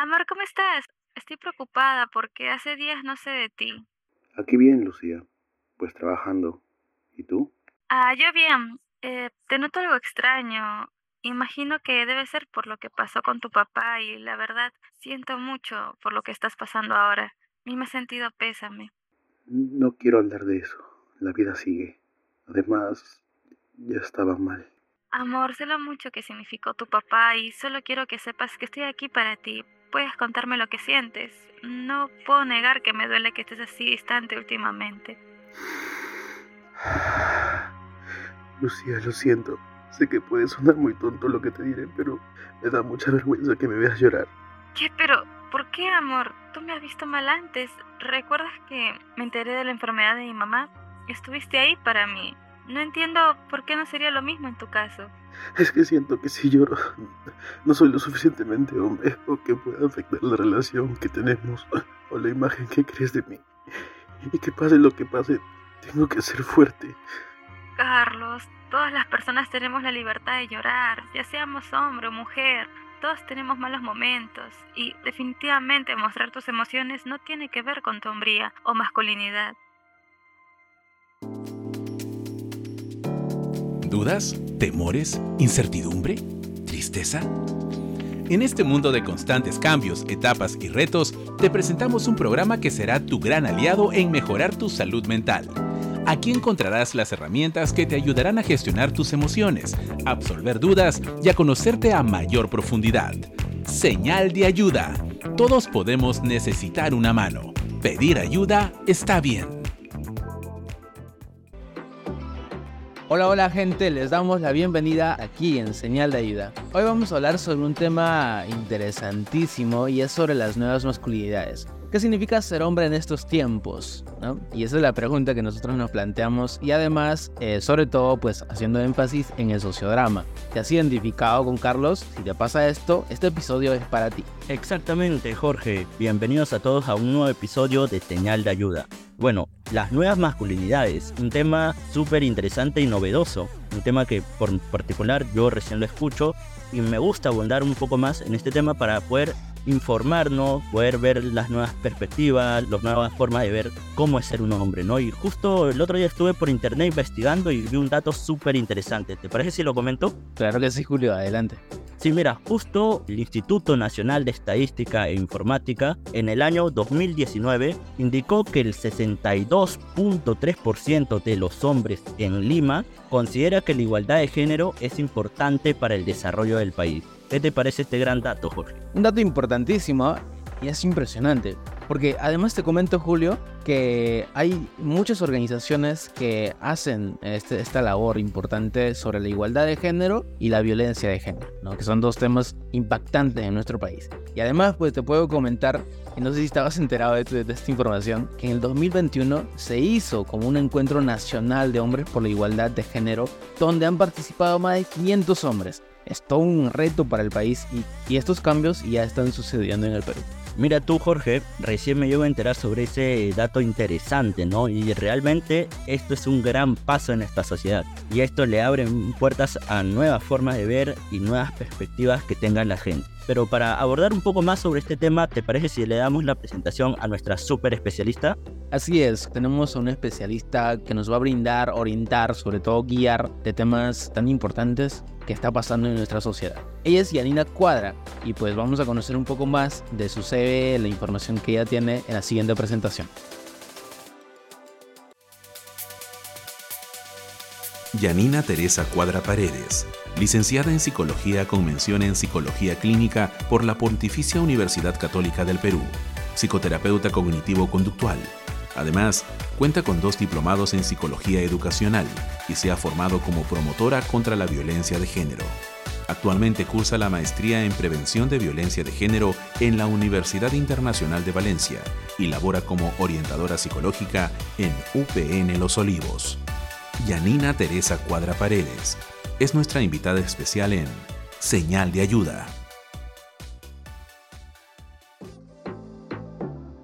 Amor, ¿cómo estás? Estoy preocupada porque hace días no sé de ti. Aquí bien, Lucía. Pues trabajando. ¿Y tú? Ah, yo bien. Eh, te noto algo extraño. Imagino que debe ser por lo que pasó con tu papá y la verdad siento mucho por lo que estás pasando ahora. Me he sentido pésame. No quiero hablar de eso. La vida sigue. Además, ya estaba mal. Amor, sé lo mucho que significó tu papá y solo quiero que sepas que estoy aquí para ti. Puedes contarme lo que sientes. No puedo negar que me duele que estés así distante últimamente. Lucía, lo siento. Sé que puede sonar muy tonto lo que te diré, pero me da mucha vergüenza que me veas llorar. ¿Qué? Pero, ¿por qué, amor? Tú me has visto mal antes. ¿Recuerdas que me enteré de la enfermedad de mi mamá? Estuviste ahí para mí. No entiendo por qué no sería lo mismo en tu caso. Es que siento que si lloro, no soy lo suficientemente hombre o que pueda afectar la relación que tenemos o la imagen que crees de mí. Y que pase lo que pase, tengo que ser fuerte. Carlos, todas las personas tenemos la libertad de llorar, ya seamos hombre o mujer. Todos tenemos malos momentos y definitivamente mostrar tus emociones no tiene que ver con tu hombría o masculinidad. ¿Dudas? ¿Temores? ¿Incertidumbre? ¿Tristeza? En este mundo de constantes cambios, etapas y retos, te presentamos un programa que será tu gran aliado en mejorar tu salud mental. Aquí encontrarás las herramientas que te ayudarán a gestionar tus emociones, absolver dudas y a conocerte a mayor profundidad. Señal de ayuda. Todos podemos necesitar una mano. Pedir ayuda está bien. Hola, hola gente, les damos la bienvenida aquí en Señal de Ayuda. Hoy vamos a hablar sobre un tema interesantísimo y es sobre las nuevas masculinidades. ¿Qué significa ser hombre en estos tiempos? Y esa es la pregunta que nosotros nos planteamos y además, eh, sobre todo, pues haciendo énfasis en el sociodrama. ¿Te has identificado con Carlos? Si te pasa esto, este episodio es para ti. Exactamente, Jorge. Bienvenidos a todos a un nuevo episodio de Señal de Ayuda. Bueno, las nuevas masculinidades, un tema súper interesante y novedoso, un tema que por particular yo recién lo escucho y me gusta abundar un poco más en este tema para poder informarnos, poder ver las nuevas perspectivas, las nuevas formas de ver cómo es ser un hombre, ¿no? Y justo el otro día estuve por internet investigando y vi un dato súper interesante. ¿Te parece si lo comento? Claro que sí, Julio, adelante. Sí, mira, justo el Instituto Nacional de Estadística e Informática en el año 2019 indicó que el 62.3% de los hombres en Lima considera que la igualdad de género es importante para el desarrollo del país. ¿Qué te parece este gran dato, Jorge? Un dato importantísimo y es impresionante. Porque además te comento, Julio, que hay muchas organizaciones que hacen este, esta labor importante sobre la igualdad de género y la violencia de género, ¿no? que son dos temas impactantes en nuestro país. Y además, pues te puedo comentar, y no sé si estabas enterado de, de esta información, que en el 2021 se hizo como un encuentro nacional de hombres por la igualdad de género, donde han participado más de 500 hombres es todo un reto para el país y, estos cambios ya están sucediendo en el Perú. Mira tú, Jorge, recién me llevo a enterar sobre ese dato interesante, ¿no? Y realmente esto es un gran paso en esta sociedad. Y esto le abre puertas a nuevas formas de ver y nuevas perspectivas que tenga la gente. Pero para abordar un poco más sobre este tema, ¿te parece si le damos la presentación a nuestra super especialista? Así es, tenemos a una especialista que nos va a brindar, orientar, sobre todo guiar de temas tan importantes que está pasando en nuestra sociedad. Ella es Yanina Cuadra y pues vamos a conocer un poco más de su CV, la información que ella tiene en la siguiente presentación. Yanina Teresa Cuadra Paredes, licenciada en Psicología con mención en Psicología Clínica por la Pontificia Universidad Católica del Perú, psicoterapeuta cognitivo-conductual, Además, cuenta con dos diplomados en psicología educacional y se ha formado como promotora contra la violencia de género. Actualmente cursa la maestría en prevención de violencia de género en la Universidad Internacional de Valencia y labora como orientadora psicológica en UPN Los Olivos. Yanina Teresa Cuadra Paredes es nuestra invitada especial en Señal de Ayuda.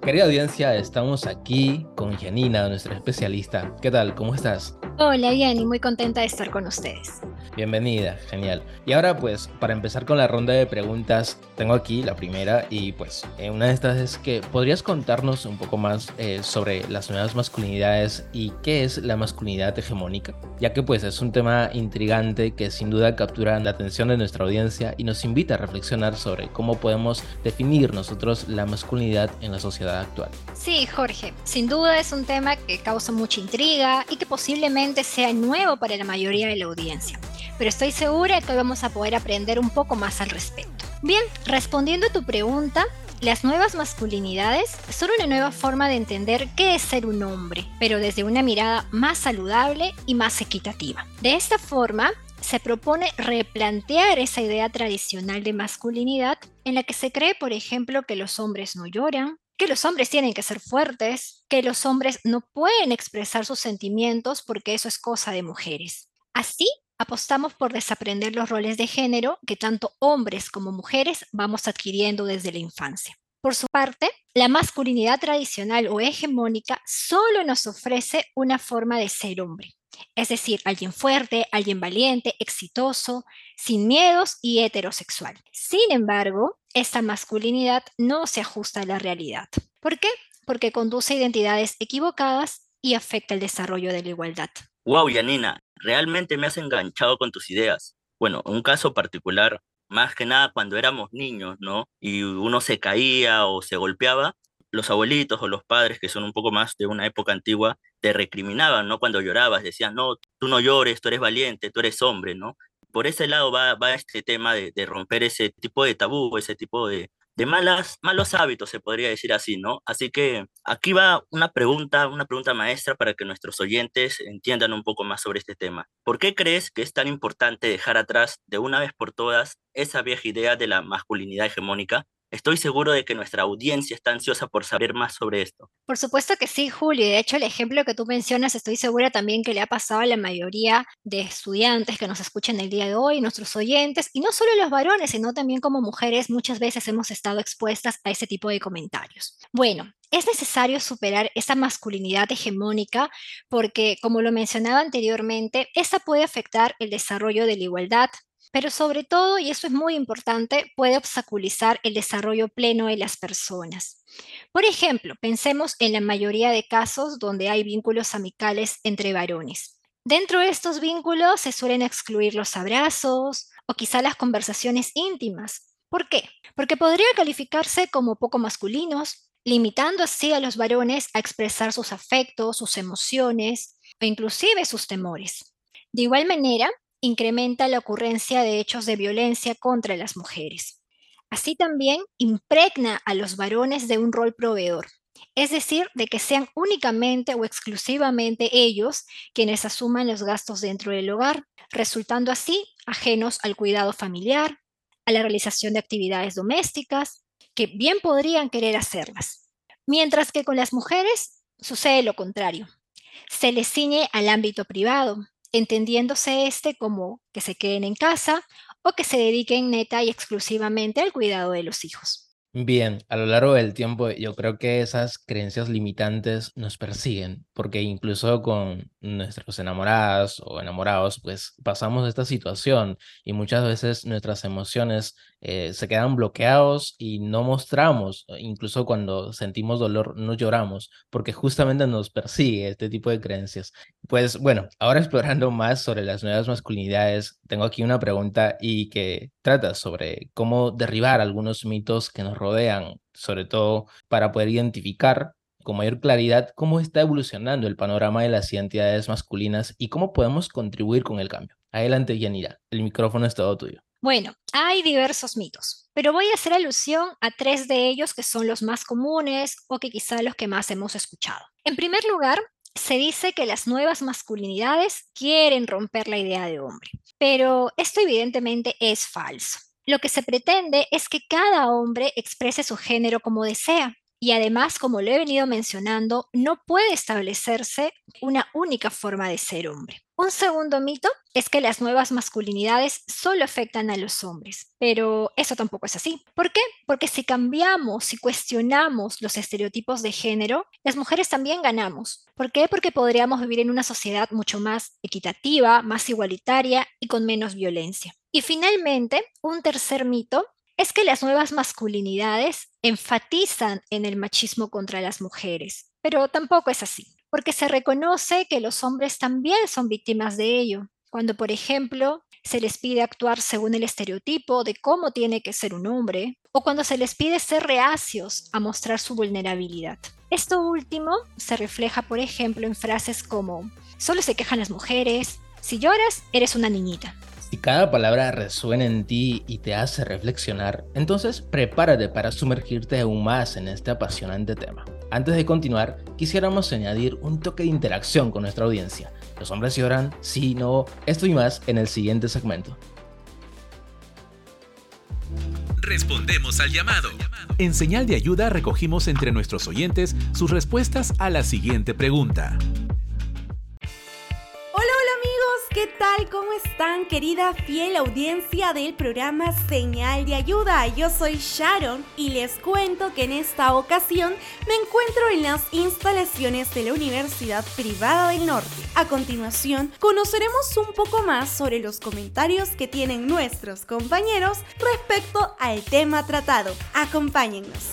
Querida audiencia, estamos aquí con Janina, nuestra especialista. ¿Qué tal? ¿Cómo estás? Hola, Yanni, muy contenta de estar con ustedes. Bienvenida, genial. Y ahora pues, para empezar con la ronda de preguntas, tengo aquí la primera y pues eh, una de estas es que podrías contarnos un poco más eh, sobre las nuevas masculinidades y qué es la masculinidad hegemónica, ya que pues es un tema intrigante que sin duda captura la atención de nuestra audiencia y nos invita a reflexionar sobre cómo podemos definir nosotros la masculinidad en la sociedad actual. Sí, Jorge, sin duda es un tema que causa mucha intriga y que posiblemente sea nuevo para la mayoría de la audiencia pero estoy segura que hoy vamos a poder aprender un poco más al respecto. Bien, respondiendo a tu pregunta, las nuevas masculinidades son una nueva forma de entender qué es ser un hombre, pero desde una mirada más saludable y más equitativa. De esta forma, se propone replantear esa idea tradicional de masculinidad en la que se cree, por ejemplo, que los hombres no lloran, que los hombres tienen que ser fuertes, que los hombres no pueden expresar sus sentimientos porque eso es cosa de mujeres. Así apostamos por desaprender los roles de género que tanto hombres como mujeres vamos adquiriendo desde la infancia. Por su parte, la masculinidad tradicional o hegemónica solo nos ofrece una forma de ser hombre, es decir, alguien fuerte, alguien valiente, exitoso, sin miedos y heterosexual. Sin embargo, esta masculinidad no se ajusta a la realidad. ¿Por qué? Porque conduce a identidades equivocadas y afecta el desarrollo de la igualdad. Wow, Yanina, realmente me has enganchado con tus ideas. Bueno, un caso particular, más que nada cuando éramos niños, ¿no? Y uno se caía o se golpeaba, los abuelitos o los padres, que son un poco más de una época antigua, te recriminaban, ¿no? Cuando llorabas, decían, no, tú no llores, tú eres valiente, tú eres hombre, ¿no? Por ese lado va, va este tema de, de romper ese tipo de tabú, ese tipo de, de malas, malos hábitos, se podría decir así, ¿no? Así que aquí va una pregunta, una pregunta maestra para que nuestros oyentes entiendan un poco más sobre este tema. ¿Por qué crees que es tan importante dejar atrás de una vez por todas esa vieja idea de la masculinidad hegemónica Estoy seguro de que nuestra audiencia está ansiosa por saber más sobre esto. Por supuesto que sí, Julio. De hecho, el ejemplo que tú mencionas, estoy segura también que le ha pasado a la mayoría de estudiantes que nos escuchan el día de hoy, nuestros oyentes, y no solo los varones, sino también como mujeres, muchas veces hemos estado expuestas a ese tipo de comentarios. Bueno, es necesario superar esa masculinidad hegemónica porque, como lo mencionaba anteriormente, esa puede afectar el desarrollo de la igualdad, pero sobre todo, y eso es muy importante, puede obstaculizar el desarrollo pleno de las personas. Por ejemplo, pensemos en la mayoría de casos donde hay vínculos amicales entre varones. Dentro de estos vínculos se suelen excluir los abrazos o quizá las conversaciones íntimas. ¿Por qué? Porque podría calificarse como poco masculinos, limitando así a los varones a expresar sus afectos, sus emociones o inclusive sus temores. De igual manera, incrementa la ocurrencia de hechos de violencia contra las mujeres. Así también impregna a los varones de un rol proveedor, es decir, de que sean únicamente o exclusivamente ellos quienes asuman los gastos dentro del hogar, resultando así ajenos al cuidado familiar, a la realización de actividades domésticas, que bien podrían querer hacerlas. Mientras que con las mujeres sucede lo contrario. Se les ciñe al ámbito privado, entendiéndose este como que se queden en casa o que se dediquen neta y exclusivamente al cuidado de los hijos. Bien, a lo largo del tiempo yo creo que esas creencias limitantes nos persiguen, porque incluso con nuestros enamoradas o enamorados, pues pasamos esta situación y muchas veces nuestras emociones eh, se quedan bloqueados y no mostramos, incluso cuando sentimos dolor no lloramos, porque justamente nos persigue este tipo de creencias. Pues bueno, ahora explorando más sobre las nuevas masculinidades, tengo aquí una pregunta y que trata sobre cómo derribar algunos mitos que nos rodean, sobre todo para poder identificar con mayor claridad cómo está evolucionando el panorama de las identidades masculinas y cómo podemos contribuir con el cambio. Adelante, Yanira, el micrófono es todo tuyo. Bueno, hay diversos mitos, pero voy a hacer alusión a tres de ellos que son los más comunes o que quizá los que más hemos escuchado. En primer lugar, se dice que las nuevas masculinidades quieren romper la idea de hombre, pero esto evidentemente es falso. Lo que se pretende es que cada hombre exprese su género como desea, y además, como lo he venido mencionando, no puede establecerse una única forma de ser hombre. Un segundo mito es que las nuevas masculinidades solo afectan a los hombres, pero eso tampoco es así. ¿Por qué? Porque si cambiamos, si cuestionamos los estereotipos de género, las mujeres también ganamos. ¿Por qué? Porque podríamos vivir en una sociedad mucho más equitativa, más igualitaria y con menos violencia. Y finalmente, un tercer mito es que las nuevas masculinidades enfatizan en el machismo contra las mujeres, pero tampoco es así porque se reconoce que los hombres también son víctimas de ello. Cuando, por ejemplo, se les pide actuar según el estereotipo de cómo tiene que ser un hombre, o cuando se les pide ser reacios a mostrar su vulnerabilidad. Esto último se refleja, por ejemplo, en frases como, solo se quejan las mujeres, si lloras, eres una niñita. Si cada palabra resuena en ti y te hace reflexionar, entonces prepárate para sumergirte aún más en este apasionante tema. Antes de continuar, quisiéramos añadir un toque de interacción con nuestra audiencia. ¿Los hombres lloran? Sí, no. Esto y más en el siguiente segmento. Respondemos al llamado. En señal de ayuda recogimos entre nuestros oyentes sus respuestas a la siguiente pregunta. ¿Cómo están, querida fiel audiencia del programa Señal de Ayuda? Yo soy Sharon y les cuento que en esta ocasión me encuentro en las instalaciones de la Universidad Privada del Norte. A continuación, conoceremos un poco más sobre los comentarios que tienen nuestros compañeros respecto al tema tratado. Acompáñennos.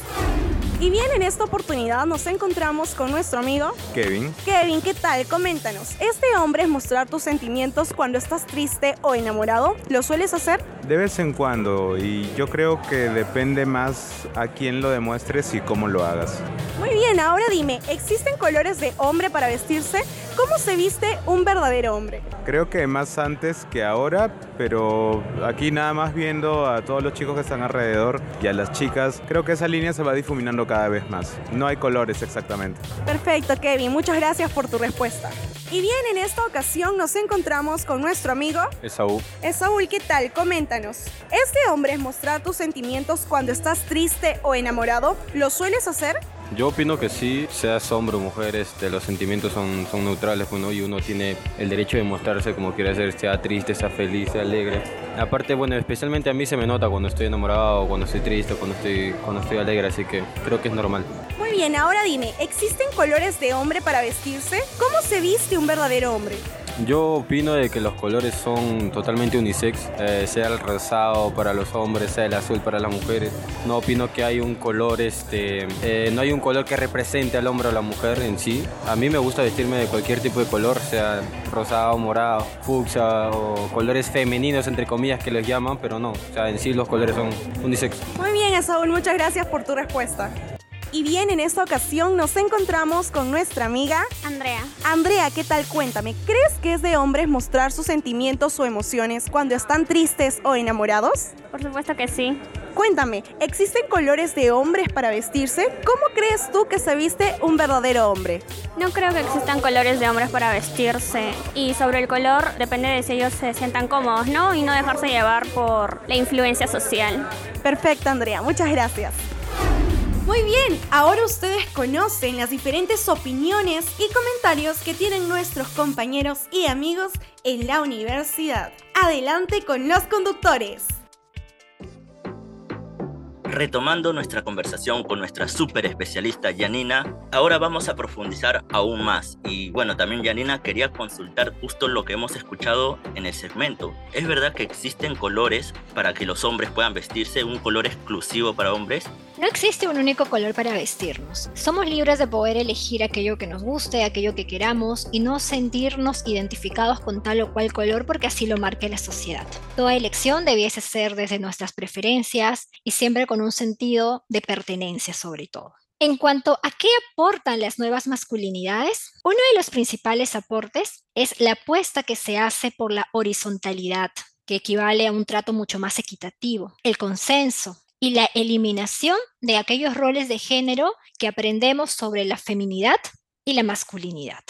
Y bien, en esta oportunidad nos encontramos con nuestro amigo Kevin. Kevin, ¿qué tal? Coméntanos. ¿Este hombre es mostrar tus sentimientos cuando estás triste o enamorado? ¿Lo sueles hacer? De vez en cuando, y yo creo que depende más a quién lo demuestres y cómo lo hagas. Muy bien, ahora dime, ¿existen colores de hombre para vestirse? ¿Cómo se viste un verdadero hombre? Creo que más antes que ahora, pero aquí nada más viendo a todos los chicos que están alrededor y a las chicas, creo que esa línea se va difuminando cada vez más. No hay colores exactamente. Perfecto, Kevin. Muchas gracias por tu respuesta. Y bien, en esta ocasión nos encontramos con nuestro amigo Esaú. Esaú, ¿qué tal? Coméntanos. ¿Este hombre es mostrar tus sentimientos cuando estás triste o enamorado? ¿Lo sueles hacer? Yo opino que sí, seas hombre o mujer, este, los sentimientos son, son neutrales bueno, y uno tiene el derecho de mostrarse como quiere ser, sea triste, sea feliz, sea alegre. Aparte, bueno, especialmente a mí se me nota cuando estoy enamorado, cuando estoy triste, cuando estoy, cuando estoy alegre, así que creo que es normal. Bien, ahora dime, ¿existen colores de hombre para vestirse? ¿Cómo se viste un verdadero hombre? Yo opino de que los colores son totalmente unisex, eh, sea el rosado para los hombres, sea el azul para las mujeres. No opino que hay un color, este, eh, no hay un color que represente al hombre o la mujer en sí. A mí me gusta vestirme de cualquier tipo de color, sea rosado, morado, fucsia o colores femeninos entre comillas que les llaman, pero no, o sea, en sí los colores son unisex. Muy bien, Saúl, muchas gracias por tu respuesta. Y bien, en esta ocasión nos encontramos con nuestra amiga Andrea. Andrea, ¿qué tal? Cuéntame, ¿crees que es de hombres mostrar sus sentimientos o emociones cuando están tristes o enamorados? Por supuesto que sí. Cuéntame, ¿existen colores de hombres para vestirse? ¿Cómo crees tú que se viste un verdadero hombre? No creo que existan colores de hombres para vestirse. Y sobre el color, depende de si ellos se sientan cómodos, ¿no? Y no dejarse llevar por la influencia social. Perfecto, Andrea. Muchas gracias. Muy bien, ahora ustedes conocen las diferentes opiniones y comentarios que tienen nuestros compañeros y amigos en la universidad. Adelante con los conductores. Retomando nuestra conversación con nuestra super especialista Yanina, ahora vamos a profundizar aún más. Y bueno, también Yanina quería consultar justo lo que hemos escuchado en el segmento. ¿Es verdad que existen colores para que los hombres puedan vestirse, un color exclusivo para hombres? No existe un único color para vestirnos. Somos libres de poder elegir aquello que nos guste, aquello que queramos y no sentirnos identificados con tal o cual color porque así lo marque la sociedad. Toda elección debiese ser desde nuestras preferencias y siempre con un sentido de pertenencia sobre todo. En cuanto a qué aportan las nuevas masculinidades, uno de los principales aportes es la apuesta que se hace por la horizontalidad, que equivale a un trato mucho más equitativo, el consenso, y la eliminación de aquellos roles de género que aprendemos sobre la feminidad y la masculinidad.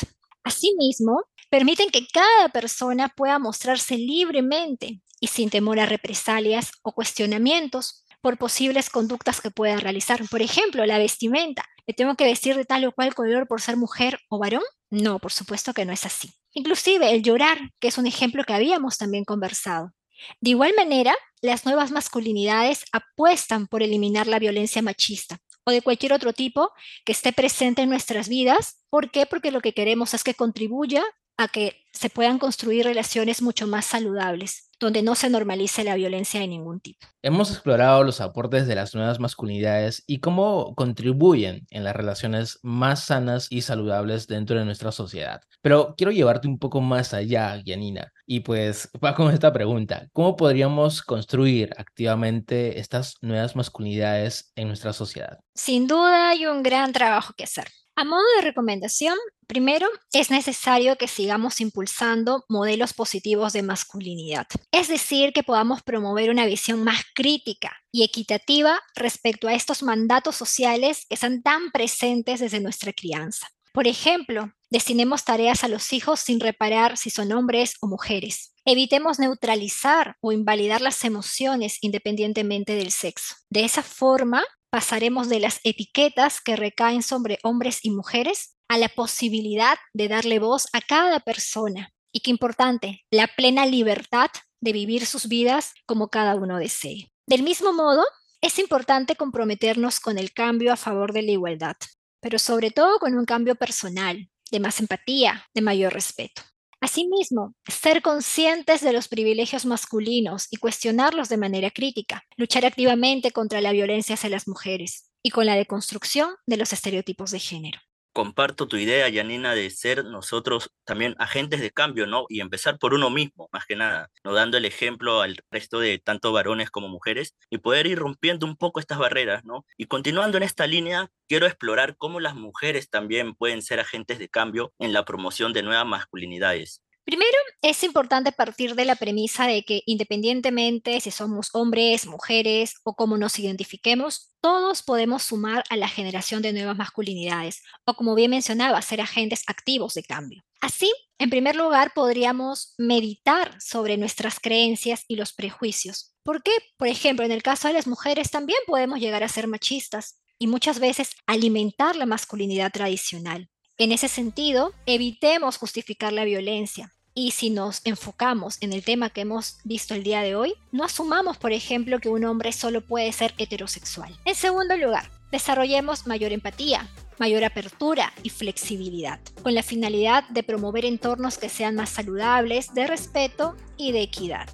Asimismo, permiten que cada persona pueda mostrarse libremente y sin temor a represalias o cuestionamientos, por posibles conductas que pueda realizar. Por ejemplo, la vestimenta. ¿Me tengo que vestir de tal o cual color por ser mujer o varón? No, por supuesto que no es así. Inclusive el llorar, que es un ejemplo que habíamos también conversado. De igual manera, las nuevas masculinidades apuestan por eliminar la violencia machista o de cualquier otro tipo que esté presente en nuestras vidas. ¿Por qué? Porque lo que queremos es que contribuya a que se puedan construir relaciones mucho más saludables, donde no se normalice la violencia de ningún tipo. Hemos explorado los aportes de las nuevas masculinidades y cómo contribuyen en las relaciones más sanas y saludables dentro de nuestra sociedad. Pero quiero llevarte un poco más allá, Yanina, y pues va con esta pregunta. ¿Cómo podríamos construir activamente estas nuevas masculinidades en nuestra sociedad? Sin duda hay un gran trabajo que hacer. A modo de recomendación, primero es necesario que sigamos impulsando modelos positivos de masculinidad, es decir, que podamos promover una visión más crítica y equitativa respecto a estos mandatos sociales que están tan presentes desde nuestra crianza. Por ejemplo, destinemos tareas a los hijos sin reparar si son hombres o mujeres. Evitemos neutralizar o invalidar las emociones independientemente del sexo. De esa forma, pasaremos de las etiquetas que recaen sobre hombres y mujeres a la posibilidad de darle voz a cada persona. Y qué importante, la plena libertad de vivir sus vidas como cada uno desee. Del mismo modo, es importante comprometernos con el cambio a favor de la igualdad, pero sobre todo con un cambio personal, de más empatía, de mayor respeto. Asimismo, ser conscientes de los privilegios masculinos y cuestionarlos de manera crítica, luchar activamente contra la violencia hacia las mujeres y con la deconstrucción de los estereotipos de género comparto tu idea, Janina, de ser nosotros también agentes de cambio, ¿no? Y empezar por uno mismo, más que nada, ¿no? Dando el ejemplo al resto de tanto varones como mujeres y poder ir rompiendo un poco estas barreras, ¿no? Y continuando en esta línea, quiero explorar cómo las mujeres también pueden ser agentes de cambio en la promoción de nuevas masculinidades. Primero, es importante partir de la premisa de que independientemente si somos hombres, mujeres o cómo nos identifiquemos, todos podemos sumar a la generación de nuevas masculinidades o, como bien mencionaba, ser agentes activos de cambio. Así, en primer lugar, podríamos meditar sobre nuestras creencias y los prejuicios. ¿Por qué? Por ejemplo, en el caso de las mujeres también podemos llegar a ser machistas y muchas veces alimentar la masculinidad tradicional. En ese sentido, evitemos justificar la violencia. Y si nos enfocamos en el tema que hemos visto el día de hoy, no asumamos, por ejemplo, que un hombre solo puede ser heterosexual. En segundo lugar, desarrollemos mayor empatía, mayor apertura y flexibilidad, con la finalidad de promover entornos que sean más saludables, de respeto y de equidad.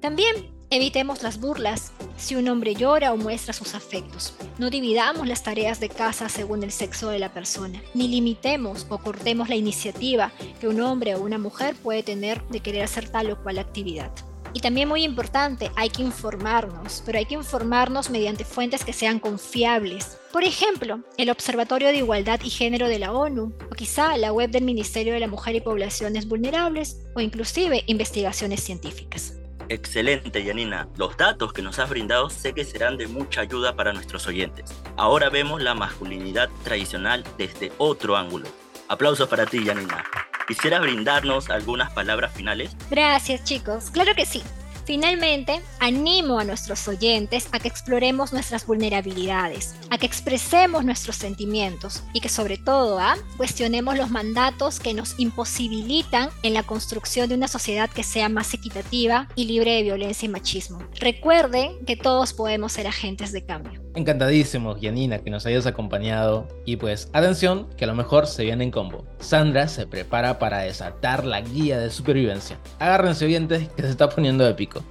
También Evitemos las burlas si un hombre llora o muestra sus afectos. No dividamos las tareas de casa según el sexo de la persona, ni limitemos o cortemos la iniciativa que un hombre o una mujer puede tener de querer hacer tal o cual actividad. Y también muy importante, hay que informarnos, pero hay que informarnos mediante fuentes que sean confiables. Por ejemplo, el Observatorio de Igualdad y Género de la ONU, o quizá la web del Ministerio de la Mujer y Poblaciones Vulnerables, o inclusive investigaciones científicas. Excelente, Yanina. Los datos que nos has brindado sé que serán de mucha ayuda para nuestros oyentes. Ahora vemos la masculinidad tradicional desde otro ángulo. Aplausos para ti, Yanina. ¿Quisieras brindarnos algunas palabras finales? Gracias, chicos. Claro que sí. Finalmente, animo a nuestros oyentes a que exploremos nuestras vulnerabilidades, a que expresemos nuestros sentimientos y que sobre todo a cuestionemos los mandatos que nos imposibilitan en la construcción de una sociedad que sea más equitativa y libre de violencia y machismo. Recuerden que todos podemos ser agentes de cambio. Encantadísimos, Yanina, que nos hayas acompañado. Y pues, atención, que a lo mejor se viene en combo. Sandra se prepara para desatar la guía de supervivencia. Agárrense, oyentes, que se está poniendo épico.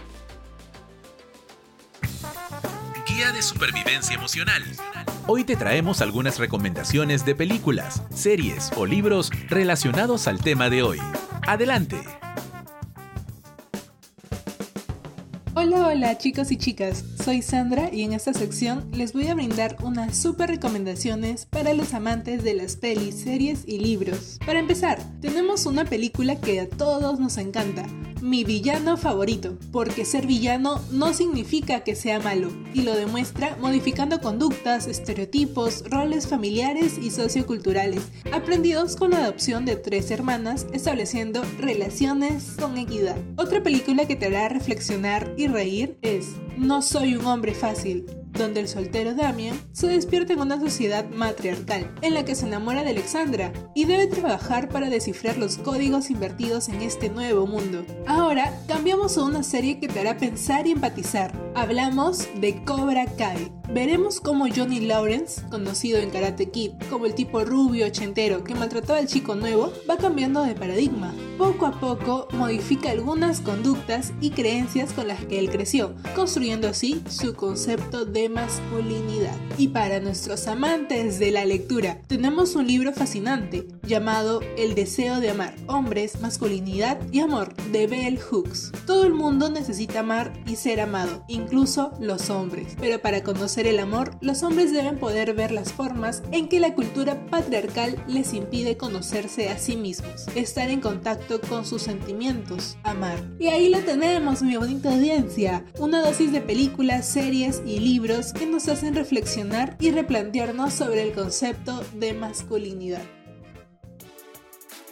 Guía de Supervivencia Emocional. Hoy te traemos algunas recomendaciones de películas, series o libros relacionados al tema de hoy. Adelante. Hola, hola chicos y chicas, soy Sandra y en esta sección les voy a brindar unas super recomendaciones para los amantes de las pelis, series y libros. Para empezar, tenemos una película que a todos nos encanta, mi villano favorito, porque ser villano no significa que sea malo, y lo demuestra modificando conductas, estereotipos, roles familiares y socioculturales, aprendidos con la adopción de tres hermanas, estableciendo relaciones con equidad. Otra película que te hará reflexionar y reír es No soy un hombre fácil, donde el soltero Damien se despierta en una sociedad matriarcal, en la que se enamora de Alexandra y debe trabajar para descifrar los códigos invertidos en este nuevo mundo. Ahora cambiamos a una serie que te hará pensar y empatizar. Hablamos de Cobra Kai. Veremos cómo Johnny Lawrence, conocido en Karate Kid como el tipo rubio ochentero que maltrataba al chico nuevo, va cambiando de paradigma. Poco a poco modifica algunas conductas y creencias con las que él creció, construyendo así su concepto de masculinidad. Y para nuestros amantes de la lectura, tenemos un libro fascinante llamado El deseo de amar, hombres, masculinidad y amor de Bell Hooks. Todo el mundo necesita amar y ser amado, incluso los hombres. Pero para conocer el amor, los hombres deben poder ver las formas en que la cultura patriarcal les impide conocerse a sí mismos, estar en contacto con sus sentimientos, amar. Y ahí lo tenemos, mi bonita audiencia, una dosis de películas, series y libros que nos hacen reflexionar y replantearnos sobre el concepto de masculinidad.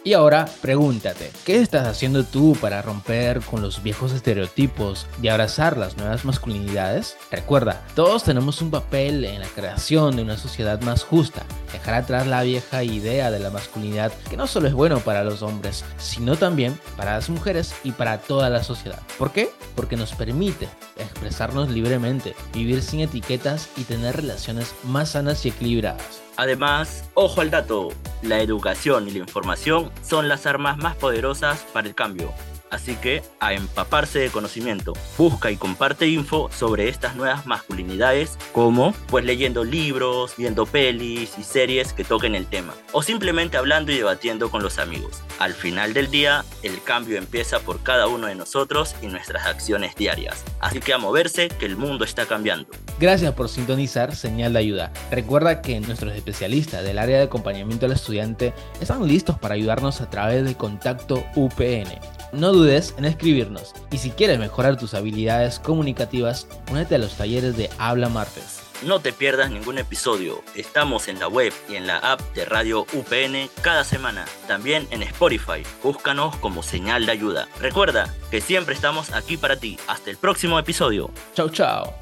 Y ahora pregúntate, ¿qué estás haciendo tú para romper con los viejos estereotipos y abrazar las nuevas masculinidades? Recuerda, todos tenemos un papel en la creación de una sociedad más justa, dejar atrás la vieja idea de la masculinidad que no solo es bueno para los hombres, sino también para las mujeres y para toda la sociedad. ¿Por qué? Porque nos permite expresarnos libremente, vivir sin etiquetas y tener relaciones más sanas y equilibradas. Además, ojo al dato, la educación y la información son las armas más poderosas para el cambio. Así que a empaparse de conocimiento. Busca y comparte info sobre estas nuevas masculinidades, como pues leyendo libros, viendo pelis y series que toquen el tema, o simplemente hablando y debatiendo con los amigos. Al final del día, el cambio empieza por cada uno de nosotros y nuestras acciones diarias. Así que a moverse, que el mundo está cambiando. Gracias por sintonizar Señal de Ayuda. Recuerda que nuestros especialistas del área de acompañamiento al estudiante están listos para ayudarnos a través de Contacto UPN. No dudes en escribirnos y si quieres mejorar tus habilidades comunicativas, únete a los talleres de Habla Martes. No te pierdas ningún episodio. Estamos en la web y en la app de Radio UPN cada semana. También en Spotify. Búscanos como señal de ayuda. Recuerda que siempre estamos aquí para ti. Hasta el próximo episodio. Chao, chao.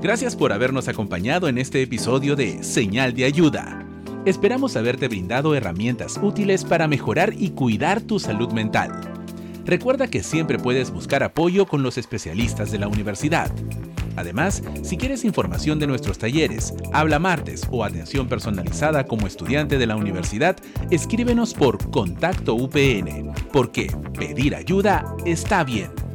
Gracias por habernos acompañado en este episodio de Señal de Ayuda. Esperamos haberte brindado herramientas útiles para mejorar y cuidar tu salud mental. Recuerda que siempre puedes buscar apoyo con los especialistas de la universidad. Además, si quieres información de nuestros talleres, habla martes o atención personalizada como estudiante de la universidad, escríbenos por Contacto UPN, porque pedir ayuda está bien.